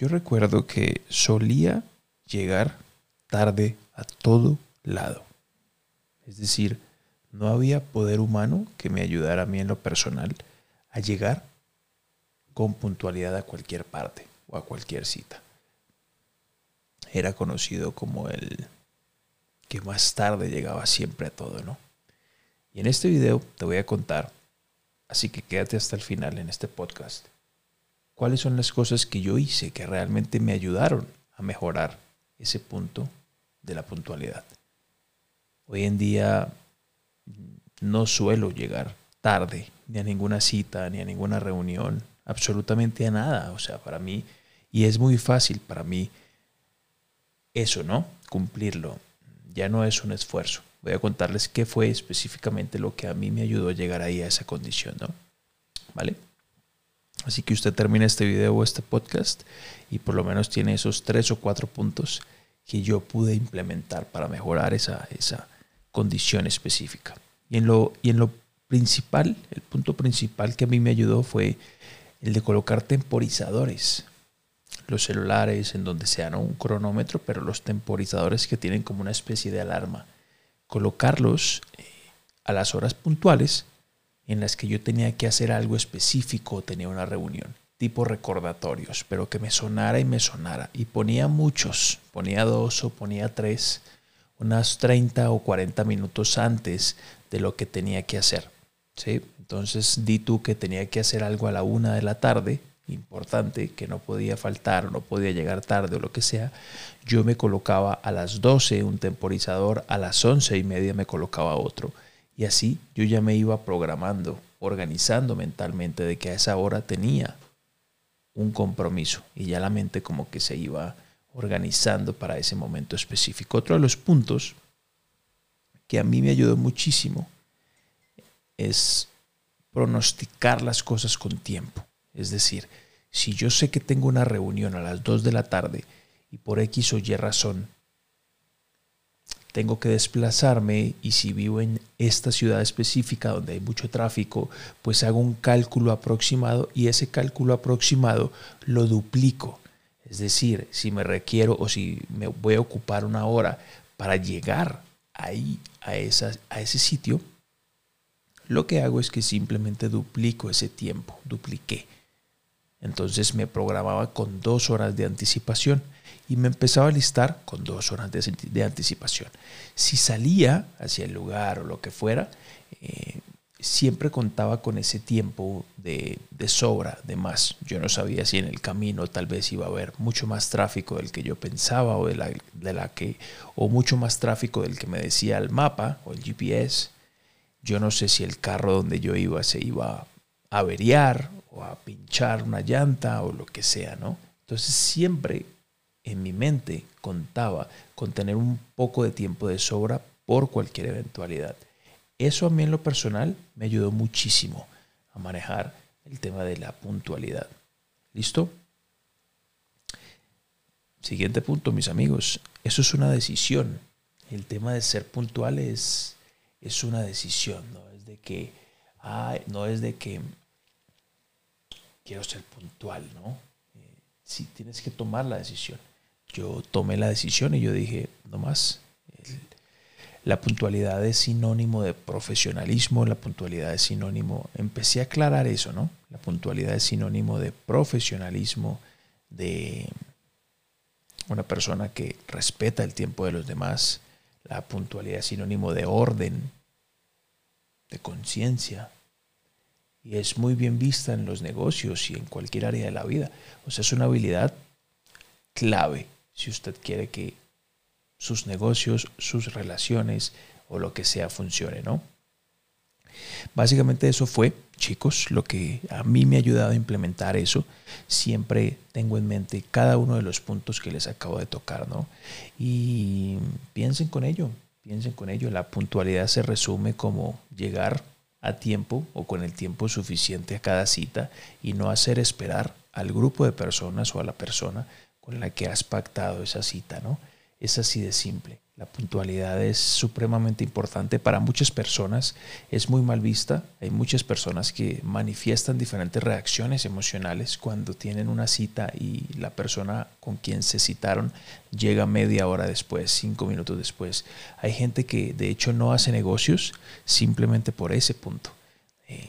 Yo recuerdo que solía llegar tarde a todo lado. Es decir, no había poder humano que me ayudara a mí en lo personal a llegar con puntualidad a cualquier parte o a cualquier cita. Era conocido como el que más tarde llegaba siempre a todo, ¿no? Y en este video te voy a contar, así que quédate hasta el final en este podcast, cuáles son las cosas que yo hice que realmente me ayudaron a mejorar ese punto de la puntualidad. Hoy en día no suelo llegar tarde ni a ninguna cita, ni a ninguna reunión, absolutamente a nada. O sea, para mí, y es muy fácil para mí eso, ¿no? Cumplirlo. Ya no es un esfuerzo. Voy a contarles qué fue específicamente lo que a mí me ayudó a llegar ahí a esa condición, ¿no? ¿Vale? Así que usted termina este video o este podcast y por lo menos tiene esos tres o cuatro puntos que yo pude implementar para mejorar esa, esa condición específica. Y en, lo, y en lo principal, el punto principal que a mí me ayudó fue el de colocar temporizadores. Los celulares, en donde sea un cronómetro, pero los temporizadores que tienen como una especie de alarma. Colocarlos eh, a las horas puntuales en las que yo tenía que hacer algo específico tenía una reunión, tipo recordatorios, pero que me sonara y me sonara. Y ponía muchos, ponía dos o ponía tres, unas 30 o 40 minutos antes de lo que tenía que hacer. ¿sí? Entonces di tú que tenía que hacer algo a la una de la tarde, importante, que no podía faltar no podía llegar tarde o lo que sea, yo me colocaba a las 12 un temporizador, a las once y media me colocaba otro. Y así yo ya me iba programando, organizando mentalmente de que a esa hora tenía un compromiso y ya la mente como que se iba organizando para ese momento específico. Otro de los puntos que a mí me ayudó muchísimo es pronosticar las cosas con tiempo. Es decir, si yo sé que tengo una reunión a las 2 de la tarde y por X o Y razón tengo que desplazarme y si vivo en esta ciudad específica donde hay mucho tráfico, pues hago un cálculo aproximado y ese cálculo aproximado lo duplico. Es decir, si me requiero o si me voy a ocupar una hora para llegar ahí a, esa, a ese sitio, lo que hago es que simplemente duplico ese tiempo, dupliqué. Entonces me programaba con dos horas de anticipación y me empezaba a listar con dos horas de, anticipación. Si salía hacia el lugar o lo que fuera, eh, siempre contaba con ese tiempo de, sobra, de más. Yo no sabía si en el camino tal vez iba a haber mucho más tráfico del que yo pensaba o de la, de la que, o mucho más tráfico del que me decía el mapa o el GPS yo no sé si el carro donde yo iba se iba a averiar o a pinchar una llanta o lo que sea, ¿no? Entonces siempre en mi mente contaba con tener un poco de tiempo de sobra por cualquier eventualidad. Eso a mí en lo personal me ayudó muchísimo a manejar el tema de la puntualidad. ¿Listo? Siguiente punto, mis amigos. Eso es una decisión. El tema de ser puntual es es una decisión, no es de que, no es de que quiero ser puntual, ¿no? Eh, sí, tienes que tomar la decisión. Yo tomé la decisión y yo dije, no más. la puntualidad es sinónimo de profesionalismo, la puntualidad es sinónimo, empecé a aclarar eso, ¿no? La puntualidad es sinónimo de profesionalismo, de una persona que respeta el tiempo de los demás, la puntualidad es sinónimo de orden, de conciencia, y es muy bien vista en los negocios y en cualquier área de la vida. O sea, es una habilidad clave si usted quiere que sus negocios, sus relaciones o lo que sea funcione, ¿no? Básicamente eso fue, chicos, lo que a mí me ha ayudado a implementar eso. Siempre tengo en mente cada uno de los puntos que les acabo de tocar, ¿no? Y piensen con ello, piensen con ello. La puntualidad se resume como llegar a tiempo o con el tiempo suficiente a cada cita y no hacer esperar al grupo de personas o a la persona con la que has pactado esa cita, ¿no? Es así de simple. La puntualidad es supremamente importante para muchas personas, es muy mal vista. Hay muchas personas que manifiestan diferentes reacciones emocionales cuando tienen una cita y la persona con quien se citaron llega media hora después, cinco minutos después. Hay gente que de hecho no hace negocios simplemente por ese punto eh,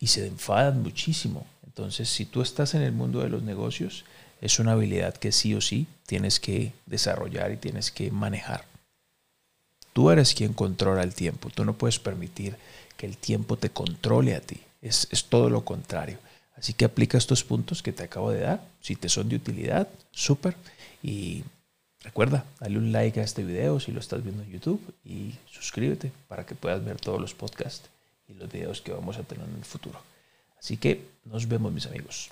y se enfadan muchísimo. Entonces, si tú estás en el mundo de los negocios, es una habilidad que sí o sí tienes que desarrollar y tienes que manejar. Tú eres quien controla el tiempo. Tú no puedes permitir que el tiempo te controle a ti. Es, todo lo contrario. Así que aplica estos puntos que te acabo de dar. Si te son de utilidad, súper. Y recuerda, dale un like a este video si lo estás viendo en YouTube y suscríbete para que puedas ver todos los podcasts y los videos que vamos a tener en el futuro. Así que nos vemos mis amigos.